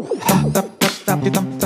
Je ne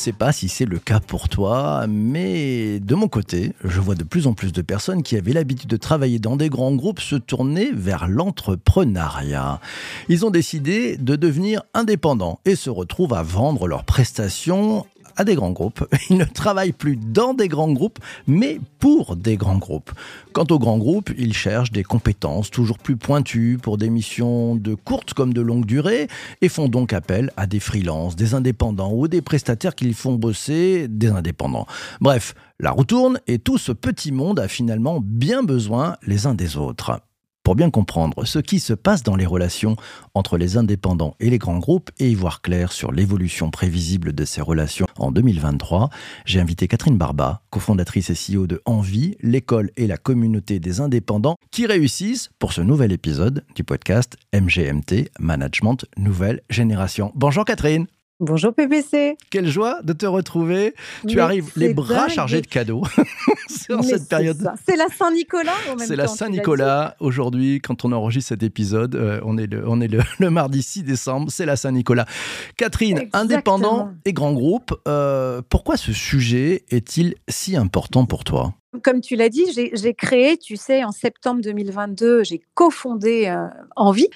sais pas si c'est le cas pour toi, mais de mon côté, je vois de plus en plus de personnes qui avaient l'habitude de travailler dans des grands groupes se tourner vers l'entrepreneuriat. Ils ont décidé de devenir indépendants et se retrouvent à vendre leurs prestations à des grands groupes. Ils ne travaillent plus dans des grands groupes, mais pour des grands groupes. Quant aux grands groupes, ils cherchent des compétences toujours plus pointues pour des missions de courte comme de longue durée et font donc appel à des freelances, des indépendants ou des prestataires qui font bosser des indépendants. Bref, la roue tourne et tout ce petit monde a finalement bien besoin les uns des autres. Pour bien comprendre ce qui se passe dans les relations entre les indépendants et les grands groupes et y voir clair sur l'évolution prévisible de ces relations en 2023, j'ai invité Catherine Barba, cofondatrice et CEO de Envie, l'école et la communauté des indépendants qui réussissent pour ce nouvel épisode du podcast MGMT Management Nouvelle Génération. Bonjour Catherine. Bonjour PPC. Quelle joie de te retrouver. tu arrives les bras chargés de cadeaux en cette période. C'est la Saint-Nicolas C'est la Saint-Nicolas. Aujourd'hui, quand on enregistre cet épisode, euh, on est, le, on est le, mardi 6 décembre, c'est la Saint-Nicolas. Catherine, indépendant et grand groupe, euh, pourquoi ce sujet est-il si important pour toi? Comme tu l'as dit, j'ai créé, tu sais, en septembre 2022, j'ai cofondé euh, Envie,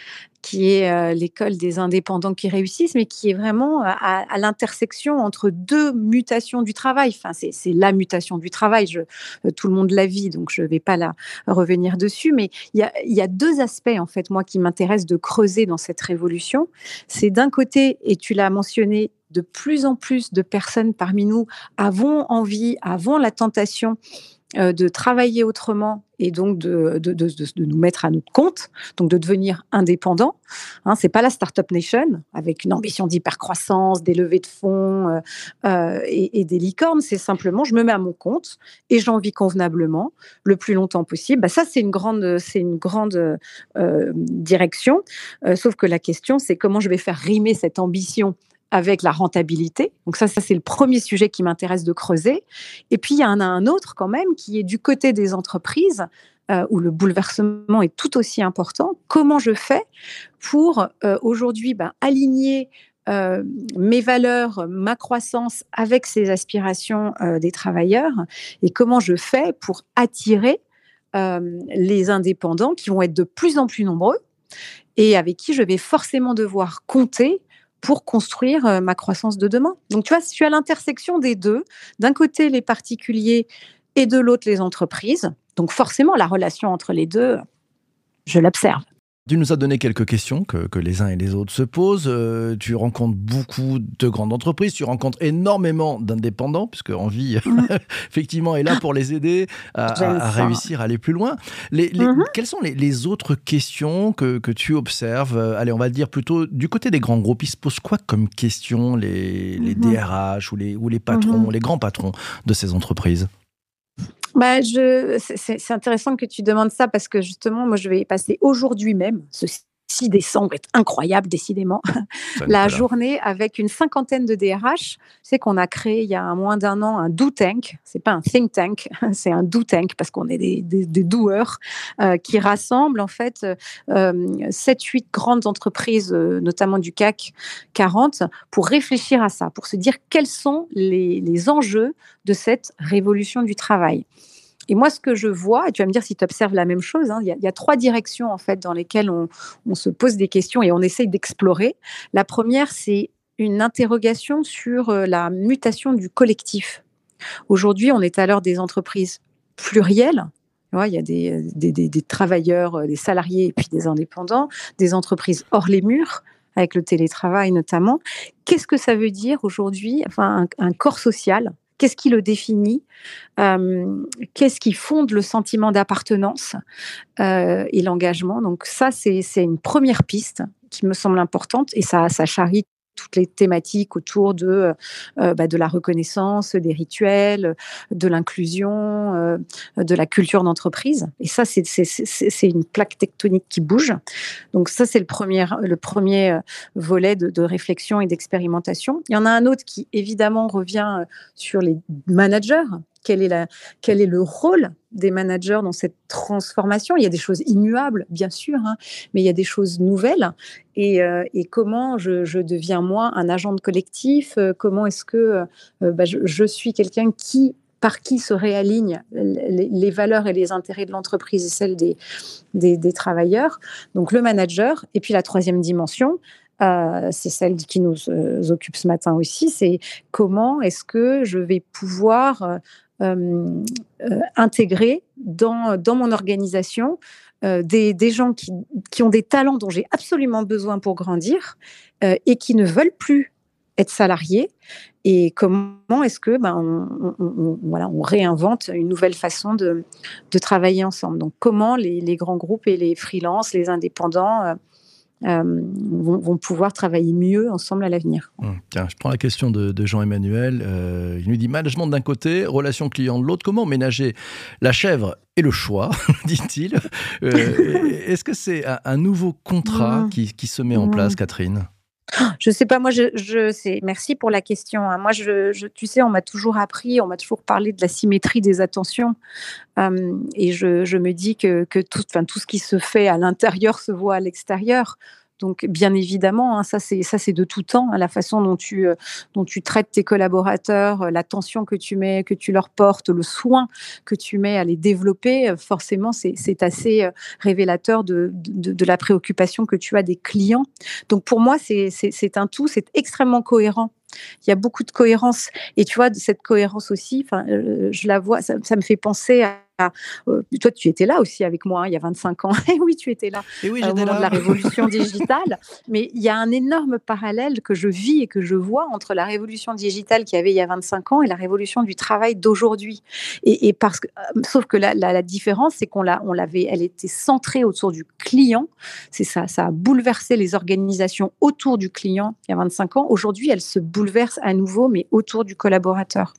qui est euh, l'école des indépendants qui réussissent, mais qui est vraiment à, l'intersection entre deux mutations du travail. Enfin, c'est la mutation du travail. Euh, tout le monde la vit, donc je ne vais pas la revenir dessus. Mais il y a, y a, deux aspects, en fait, moi, qui m'intéressent de creuser dans cette révolution. C'est d'un côté, et tu l'as mentionné, de plus en plus de personnes parmi nous avons envie, avons la tentation euh, de travailler autrement et donc de, de, de, de, nous mettre à notre compte, donc de devenir indépendant. Hein, c'est pas la Startup Nation avec une ambition d'hypercroissance, des levées de fonds euh, euh, et, des licornes. C'est simplement, je me mets à mon compte et j'en vis convenablement le plus longtemps possible. Bah, ça, c'est une grande, c'est une grande direction. sauf que la question, c'est comment je vais faire rimer cette ambition avec la rentabilité. Donc ça, ça c'est le premier sujet qui m'intéresse de creuser. Et puis il y en a un autre quand même qui est du côté des entreprises euh, où le bouleversement est tout aussi important. Comment je fais pour euh, aujourd'hui ben, aligner euh, mes valeurs, ma croissance avec ces aspirations des travailleurs? Et comment je fais pour attirer les indépendants qui vont être de plus en plus nombreux et avec qui je vais forcément devoir compter pour construire euh, ma croissance de demain. Donc, tu vois, je suis à l'intersection des deux. D'un côté, les particuliers et de l'autre, les entreprises. Donc, forcément, la relation entre les deux, je l'observe. Tu nous as donné quelques questions que, les uns et les autres se posent. Euh, tu rencontres beaucoup de grandes entreprises, tu rencontres énormément d'indépendants, puisque Envie, mmh. effectivement, est là pour les aider à, réussir à aller plus loin. Les, mmh. Quelles sont les, autres questions que, tu observes? Euh, Allez, on va dire plutôt du côté des grands groupes. Ils se posent quoi comme questions, les, DRH mmh. ou les, ou les patrons, les grands patrons de ces entreprises? Bah, je, c'est intéressant que tu demandes ça parce que justement, moi, je vais passer aujourd'hui même, ce 6 décembre est incroyable, décidément. La journée avec une cinquantaine de DRH. C'est qu'on a créé il y a moins d'un an un do tank. C'est pas un think tank, c'est un do tank parce qu'on est des, des, doueurs euh, qui rassemblent en fait euh, 7-8 grandes entreprises, euh, notamment du CAC 40, pour réfléchir à ça, pour se dire quels sont les, les enjeux de cette révolution du travail. Et moi, ce que je vois, et tu vas me dire si tu observes la même chose, hein, il, y a, trois directions en fait dans lesquelles on, se pose des questions et on essaye d'explorer. La première, c'est une interrogation sur euh, la mutation du collectif. Aujourd'hui, on est à l'heure des entreprises plurielles. il y a des, travailleurs, euh, des salariés et puis des indépendants, des entreprises hors les murs, avec le télétravail notamment. Qu'est-ce que ça veut dire aujourd'hui, enfin, un corps social? Qu'est-ce qui le définit? Euh, Qu'est-ce qui fonde le sentiment d'appartenance euh, et l'engagement? Donc ça, c'est une première piste qui me semble importante et ça, ça toutes les thématiques autour de, bah, de la reconnaissance, des rituels, de l'inclusion, de la culture d'entreprise. Et ça, c'est une plaque tectonique qui bouge. Donc ça, c'est le premier, le premier volet de, de réflexion et d'expérimentation. Il y en a un autre qui, évidemment, revient sur les managers quel est, le rôle des managers dans cette transformation? Il y a des choses immuables, bien sûr, hein, mais il y a des choses nouvelles. Et, euh, comment je, deviens, moi, un agent de collectif? Euh, Comment est-ce que euh, bah, je, suis quelqu'un qui par qui se réalignent les, valeurs et les intérêts de l'entreprise et celles des, travailleurs? Donc le manager. Et puis la troisième dimension, c'est celle qui nous occupe ce matin aussi, c'est comment est-ce que je vais pouvoir intégrer dans, dans mon organisation des, des, gens qui, qui, ont des talents dont j'ai absolument besoin pour grandir et qui ne veulent plus être salariés et comment est-ce que ben, on, voilà, on réinvente une nouvelle façon de, de travailler ensemble? Donc comment les, les, grands groupes et les freelances, les indépendants euh, vont, pouvoir travailler mieux ensemble à l'avenir. Hum, tiens, je prends la question de, Jean-Emmanuel. Euh, il nous dit management d'un côté, relation client de l'autre. Comment ménager la chèvre et le choix, dit-il euh, Est-ce que c'est un, nouveau contrat mmh. qui, qui, se met en mmh. place, Catherine? Je sais pas, moi, je, je sais. Merci pour la question. Hein. Moi, je, tu sais, on m'a toujours appris, on m'a toujours parlé de la symétrie des attentions, et je, je, me dis que, que tout, tout ce qui se fait à l'intérieur se voit à l'extérieur. Donc, bien évidemment, hein, ça c'est ça c'est de tout temps, hein, la façon dont tu euh, dont tu traites tes collaborateurs, euh, l'attention que tu mets, que tu leur portes, le soin que tu mets à les développer. Euh, forcément, c'est assez révélateur de, la préoccupation que tu as des clients. Donc, pour moi, c'est un tout, c'est extrêmement cohérent il y a beaucoup de cohérence. Et tu vois, cette cohérence aussi, je la vois, ça, ça, me fait penser à toi, tu étais là aussi avec moi hein, il y a 25 ans. Et oui, tu étais là et oui, euh, au moment de la révolution digitale. Mais il y a un énorme parallèle que je vis et que je vois entre la révolution digitale qu'il y avait il y a 25 ans et la révolution du travail d'aujourd'hui. Et, parce que, euh, sauf que la, la, différence, c'est qu'on l'a, on l'avait, elle était centrée autour du client. C'est ça, ça a bouleversé les organisations autour du client il y a 25 ans. Aujourd'hui, elle se bouleverse à nouveau, mais autour du collaborateur.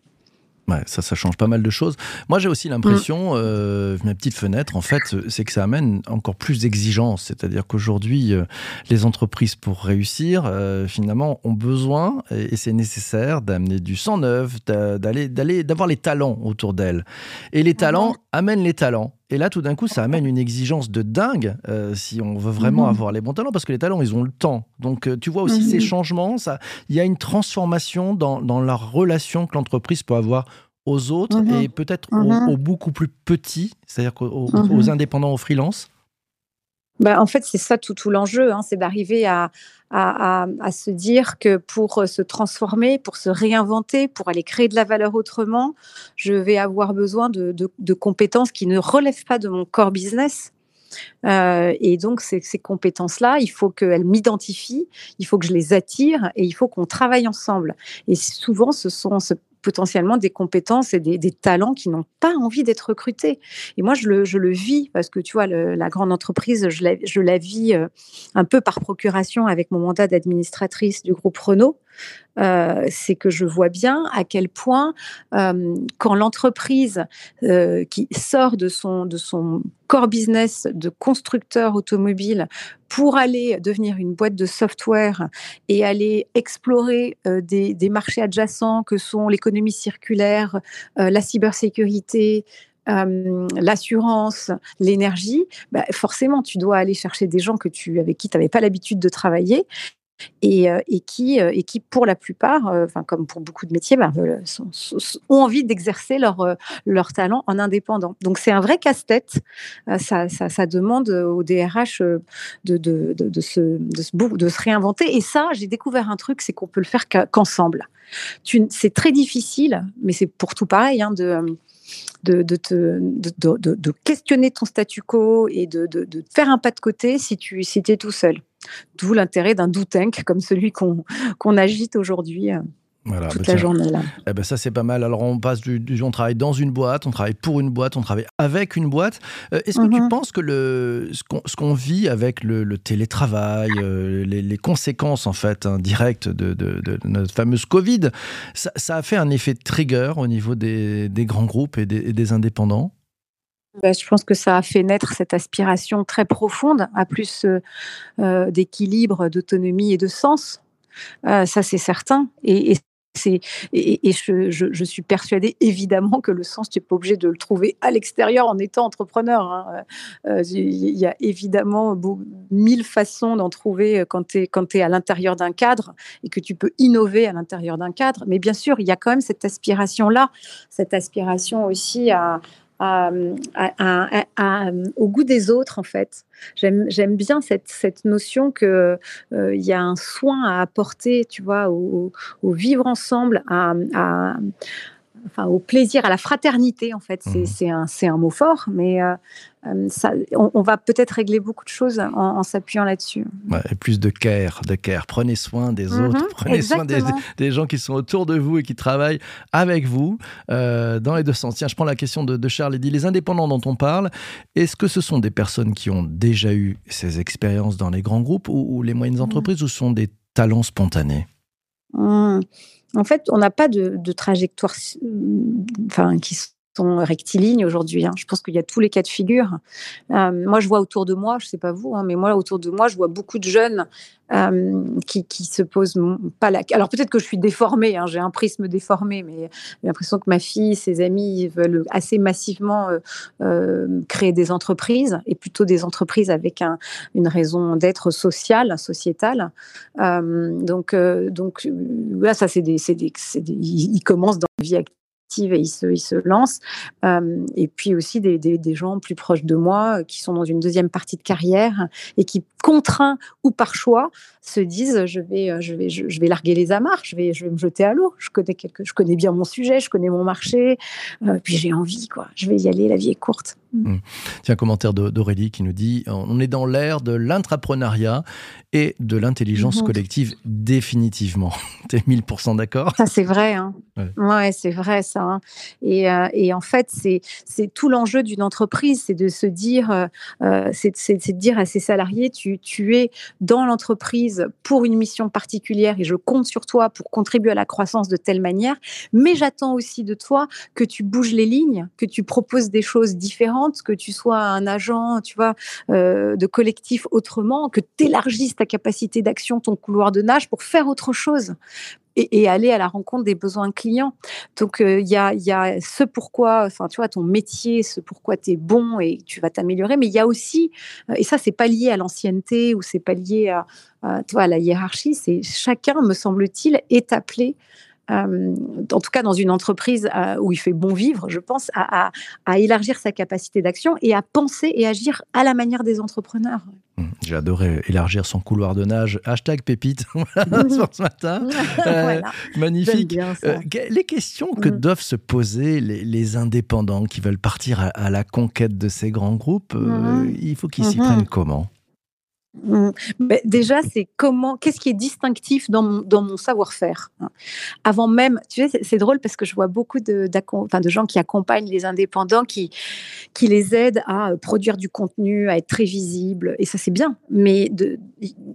Ouais, ça, ça change pas mal de choses. Moi, j'ai aussi l'impression, mm. euh, ma petite fenêtre, en fait, c'est que ça amène encore plus d'exigences. C'est-à-dire qu'aujourd'hui, euh, les entreprises, pour réussir, euh, finalement, ont besoin, et, c'est nécessaire, d'amener du sang neuf, d'aller, d'aller, d'avoir les talents autour d'elles. Et les talents amènent les talents. Et là, tout d'un coup, ça amène une exigence de dingue euh, si on veut vraiment mm-hmm. avoir les bons talents, parce que les talents, ils ont le temps. Donc, tu vois aussi ces mm-hmm. changements, ça, il y a une transformation dans, dans la relation que l'entreprise peut avoir aux autres mhm. et peut-être mhm. aux, beaucoup plus petits, c'est-à-dire aux, mhm. indépendants, aux freelances bah, en fait, c'est ça tout, tout l'enjeu, hein, c'est d'arriver à, à, se dire que pour se transformer, pour se réinventer, pour aller créer de la valeur autrement, je vais avoir besoin de, de, compétences qui ne relèvent pas de mon core business. Euh, et donc, ces, ces compétences-là, il faut qu'elles m'identifient, il faut que je les attire et il faut qu'on travaille ensemble. Et souvent, ce sont potentiellement des compétences et des, talents qui n'ont pas envie d'être recrutés. Et moi, je le, je le, vis parce que tu vois, la grande entreprise, je la, je la vis euh, un peu par procuration avec mon mandat d'administratrice du groupe Renault. Euh, c'est que je vois bien à quel point, euh, quand l'entreprise euh, qui sort de son, de son core business de constructeur automobile pour aller devenir une boîte de software et aller explorer des, des, marchés adjacents que sont l'économie circulaire, la cybersécurité, l'assurance, l'énergie, bah, forcément, tu dois aller chercher des gens que tu, avec qui tu n'avais pas l'habitude de travailler et, euh, euh, et qui, pour la plupart, euh, enfin, comme pour beaucoup de métiers, bah, ont envie d'exercer leur, talent en indépendant. Donc, c'est un vrai casse-tête. Ça, demande au DRH de se réinventer. Et ça, j'ai découvert un truc, c'est qu'on peut le faire qu'ensemble. c'est très difficile, mais c'est pour tout pareil, hein, de de, te, de, questionner ton statu quo et de, faire un pas de côté si tu si es tout seul. D'où l'intérêt d'un do tank comme celui qu'on agite aujourd'hui. Voilà, toute bah la journée là. Eh ben ça c'est pas mal. Alors on passe du, on travaille dans une boîte, on travaille pour une boîte, on travaille avec une boîte. Euh, est-ce que tu mhm. penses que le ce qu'on vit avec le, télétravail, euh, les, conséquences en fait hein, directes de, notre fameuse Covid, ça, a fait un effet trigger au niveau des, grands groupes et des, indépendants? Bah, je pense que ça a fait naître cette aspiration très profonde à plus euh, d'équilibre, d'autonomie et de sens. ça, c'est certain. Et, et, je, suis persuadée évidemment que le sens, tu n'es pas obligé de le trouver à l'extérieur en étant entrepreneur. Hein. Euh, il y a évidemment mille façons d'en trouver euh, quand tu es, es à l'intérieur d'un cadre et que tu peux innover à l'intérieur d'un cadre. Mais bien sûr, il y a quand même cette aspiration-là, cette aspiration aussi à, au goût des autres, en fait. J'aime bien cette, cette notion qu'il euh, il y a un soin à apporter, tu vois, au, vivre ensemble, à, enfin, au plaisir, à la fraternité, en fait. C'est mmh. un, un, mot fort, mais euh, euh, ça, on, va peut-être régler beaucoup de choses en, s'appuyant là-dessus. et plus de care, de care. Prenez soin des mmh autres, prenez soin des, gens qui sont autour de vous et qui travaillent avec vous euh, dans les deux sens. Tiens, je prends la question de, Charles et dit les indépendants dont on parle, est-ce que ce sont des personnes qui ont déjà eu ces expériences dans les grands groupes ou, les moyennes mmh. entreprises ou sont des talents spontanés? En fait, on n'a pas de, trajectoire enfin, qui sont rectilignes aujourd'hui. Hein. Je pense qu'il y a tous les cas de figure. Euh, moi, je vois autour de moi, je ne sais pas vous, hein, mais moi, autour de moi, je vois beaucoup de jeunes euh, qui, se posent pas la. Alors peut-être que je suis déformée, hein, j'ai un prisme déformé, mais j'ai l'impression que ma fille, ses amis veulent assez massivement euh, créer des entreprises et plutôt des entreprises avec un, une raison d'être sociale, sociétale. donc, donc là, ça, c'est des, des, des, ils commencent dans la vie active et ils se, ils se lancent. Euh, et puis aussi des, des, des, gens plus proches de moi euh, qui sont dans une deuxième partie de carrière et qui, contraints ou par choix, se disent je vais, euh, je vais, je, vais larguer les amarres, je vais, je vais me jeter à l'eau. Je connais, quelque, je connais bien mon sujet, je connais mon marché, puis j'ai envie, quoi. Je vais y aller, la vie est courte. Mmh. Tiens, un commentaire d'Aurélie qui nous dit On est dans l'ère de l'intrapreneuriat et de l'intelligence mmh. collective, définitivement. T'es 1000% d'accord? Ça, c'est vrai. Hein. Ouais, c'est vrai, Hein. Et, euh, et, en fait, c'est tout l'enjeu d'une entreprise c'est de se dire euh, euh, c'est de dire à ses salariés tu, es dans l'entreprise pour une mission particulière et je compte sur toi pour contribuer à la croissance de telle manière, mais j'attends aussi de toi que tu bouges les lignes, que tu proposes des choses différentes que tu sois un agent, tu vois, de collectif autrement, que tu élargisses ta capacité d'action, ton couloir de nage pour faire autre chose, et, aller à la rencontre des besoins clients. Donc, euh, il y, a, y, a, ce pourquoi, enfin, tu vois, ton métier, ce pourquoi tu es bon et tu vas t'améliorer, mais il y a aussi, euh, et ça, c'est pas lié à l'ancienneté ou c'est pas lié à, à, à la hiérarchie, c'est chacun, me semble-t-il, est appelé euh, en tout cas dans une entreprise euh, où il fait bon vivre, je pense, à, élargir sa capacité d'action et à penser et agir à la manière des entrepreneurs. Mmh, j'ai adoré élargir son couloir de nage. Hashtag pépite ce matin. Euh, magnifique. les questions que mmh. doivent se poser les, indépendants qui veulent partir à, la conquête de ces grands groupes, mmh. il faut qu'ils s'y prennent comment? Mmh. déjà, c'est comment, qu'est-ce qui est distinctif dans mon, savoir-faire hein. Avant même, tu sais, c'est drôle parce que je vois beaucoup de, gens qui accompagnent les indépendants, qui, qui les aident à euh, produire du contenu, à être très visibles, et ça c'est bien. Mais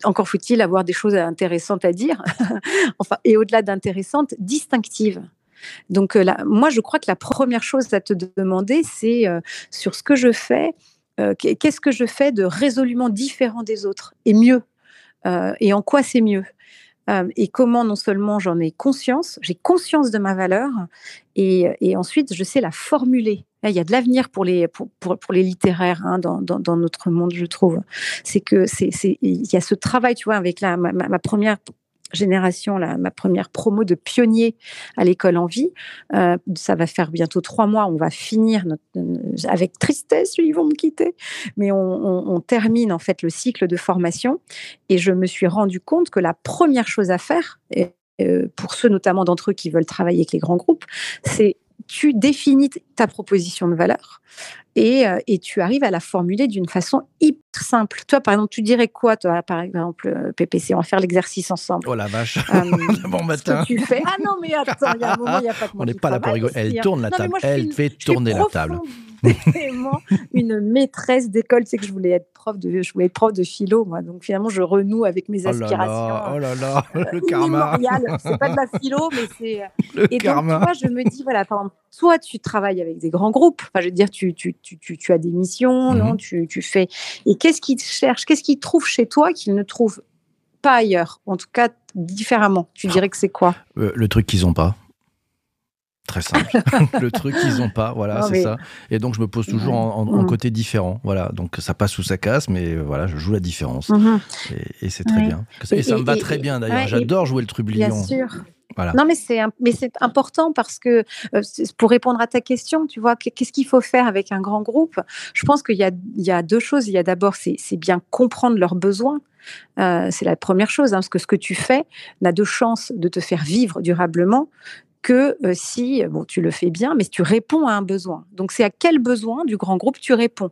encore faut-il avoir des choses intéressantes à dire, enfin, et au-delà d'intéressantes, distinctives. Donc euh, moi, je crois que la première chose à te demander, c'est euh, sur ce que je fais, euh, qu'est-ce que je fais de résolument différent des autres et mieux euh, Et en quoi c'est mieux euh, et comment non seulement j'en ai conscience, j'ai conscience de ma valeur, et, ensuite je sais la formuler. il y a de l'avenir pour les, pour, pour, les littéraires hein, dans, dans, notre monde, je trouve. C'est que c'est, il y a ce travail, tu vois, avec la, ma première génération, ma première promo de pionnier à l'école en vie. Euh, ça va faire bientôt trois mois. On va finir avec tristesse, ils vont me quitter, mais on, termine en fait le cycle de formation. Et je me suis rendu compte que la première chose à faire, euh, pour ceux notamment d'entre eux qui veulent travailler avec les grands groupes, c'est tu définis ta proposition de valeur. et, euh, et, tu arrives à la formuler d'une façon hyper simple. Toi, par exemple, tu dirais quoi, toi, par exemple, euh, PPC On va faire l'exercice ensemble. Oh la vache Bon matin tu fais Ah non, mais attends, il y a un moment, il n'y a pas de On n'est pas là pour rigoler. Elle tourne la table. Elle fait tourner la table. vraiment une maîtresse d'école. C'est que je voulais être prof de, je voulais être prof de philo, moi. Donc finalement, je renoue avec mes aspirations. Oh là là, oh là là le karma. C'est pas de la philo, mais c'est. Et karma. donc, tu vois, je me dis, voilà, par exemple, toi, tu travailles avec des grands groupes. Enfin, je veux dire, tu, tu, tu, tu as des missions, non mhm. tu, tu fais. Et qu'est-ce qu'ils cherchent Qu'est-ce qu'ils trouvent chez toi qu'ils ne trouvent pas ailleurs En tout cas, différemment? Tu dirais que c'est quoi? Euh, Le truc qu'ils n'ont pas. Très simple. le truc qu'ils n'ont pas, voilà, c'est ça. Et donc, je me pose toujours en, mm. côté différent. Voilà, donc ça passe ou ça casse, mais euh, voilà, je joue la différence. Mm-hmm. Et, c'est très bien. Et, ça me va très bien d'ailleurs. J'adore jouer le trublion. Bien sûr. Non, mais c'est mais c'est important parce que euh, pour répondre à ta question, tu vois, qu'est-ce qu'il faut faire avec un grand groupe? Je pense qu'il y a, il y a deux choses. Il y a d'abord, c'est bien comprendre leurs besoins. Euh, c'est la première chose, hein, parce que ce que tu fais n'a de chance de te faire vivre durablement que euh, si, bon, tu le fais bien, mais tu réponds à un besoin. Donc, c'est à quel besoin du grand groupe tu réponds?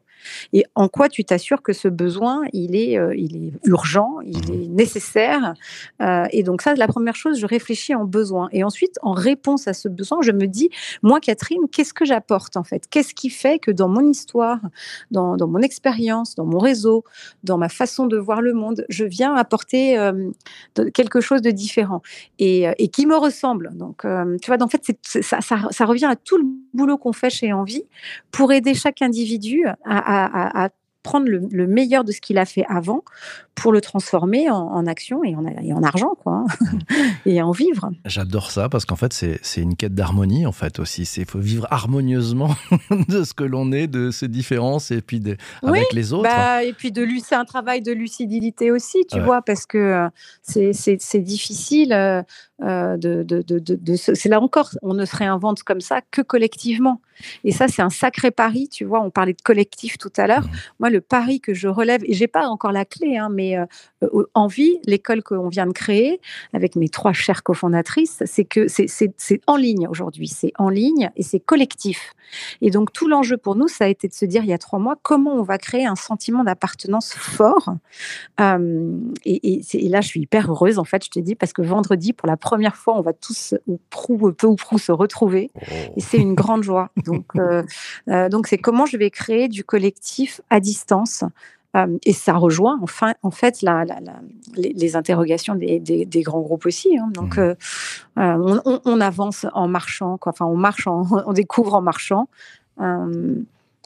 Et en quoi tu t'assures que ce besoin, il est, euh, il est urgent, il mmh est nécessaire? Euh, et donc, ça, la première chose, je réfléchis en besoin. Et ensuite, en réponse à ce besoin, je me dis, moi, Catherine, qu'est-ce que j'apporte en fait? Qu'est-ce qui fait que dans mon histoire, dans, dans mon expérience, dans mon réseau, dans ma façon de voir le monde, je viens apporter quelque chose de différent? Et, et qui me ressemble? Donc, tu vois, en fait, ça, ça, revient à tout le boulot qu'on fait chez Envie pour aider chaque individu à, prendre le, meilleur de ce qu'il a fait avant pour le transformer en, action et en, en, argent, quoi, hein, et en vivre. J'adore ça parce qu'en fait, c'est une quête d'harmonie, en fait, aussi. Il faut vivre harmonieusement de ce que l'on est, de ses différences et puis de, avec les autres. Bah, et puis, c'est un travail de lucidité aussi, tu vois, parce que euh, c'est difficile. Euh, euh, de, de, de, c'est là encore, on ne se réinvente comme ça que collectivement. Et ça, c'est un sacré pari, tu vois. On parlait de collectif tout à l'heure. Mmh. Moi, le pari que je relève, et j'ai pas encore la clé, hein, mais euh, euh, Envie, l'école qu'on vient de créer avec mes trois chères cofondatrices, c'est que c'est en ligne aujourd'hui. C'est en ligne et c'est collectif. Et donc, tout l'enjeu pour nous, ça a été de se dire il y a trois mois comment on va créer un sentiment d'appartenance fort. et, et, là, je suis hyper heureuse, en fait, je te dis, parce que vendredi, pour la première fois, on va tous, ou prou, peu ou prou, se retrouver. Oh. Et c'est une grande joie. Donc, euh, euh, donc c'est comment je vais créer du collectif à distance. Euh, et ça rejoint enfin, en fait la, les, interrogations des, des, grands groupes aussi. Hein. Donc, mmh. on, on, avance en marchant, quoi. Enfin, on marche, on découvre en marchant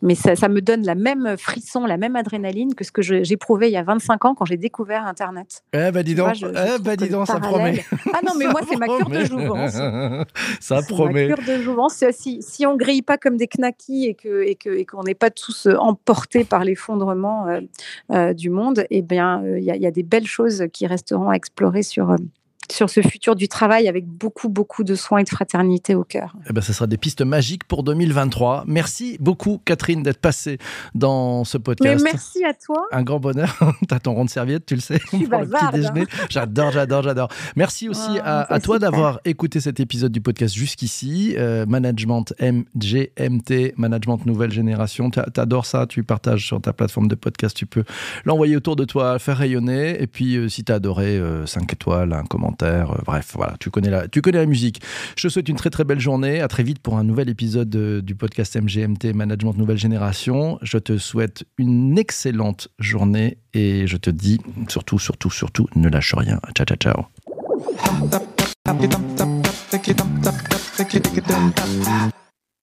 mais ça, me donne la même frisson, la même adrénaline que ce que j'éprouvais il y a 25 ans quand j'ai découvert Internet. Eh ben dis donc, eh ben dis donc ça promet. Ah non, mais moi c'est ma cure de jouvence. ça promet. Ma cure de jouvence. Si, si on grille pas comme des knackis et que et que et qu'on n'est pas tous euh, emportés par l'effondrement euh, euh, du monde, eh bien il y, y, a des belles choses qui resteront à explorer sur sur ce futur du travail avec beaucoup, beaucoup de soins et de fraternité au cœur. Eh ben, ce sera des pistes magiques pour 2023. Merci beaucoup, Catherine, d'être passée dans ce podcast. Mais merci à toi. Un grand bonheur. tu as ton rond de serviette, tu le sais, pour le petit déjeuner. J'adore, j'adore, j'adore. Merci aussi à, toi d'avoir écouté cet épisode du podcast jusqu'ici. Euh, management MGMT, Management Nouvelle Génération. Tu adores ça, tu partages sur ta plateforme de podcast, tu peux l'envoyer autour de toi, faire rayonner. Et puis, euh, si tu as adoré, 5 euh, étoiles, un commentaire euh, bref, voilà, tu connais, la, musique. Je te souhaite une très très belle journée. À très vite pour un nouvel épisode du podcast MGMT Management Nouvelle Génération. Je te souhaite une excellente journée et je te dis surtout, surtout, surtout, ne lâche rien. Ciao, ciao, ciao.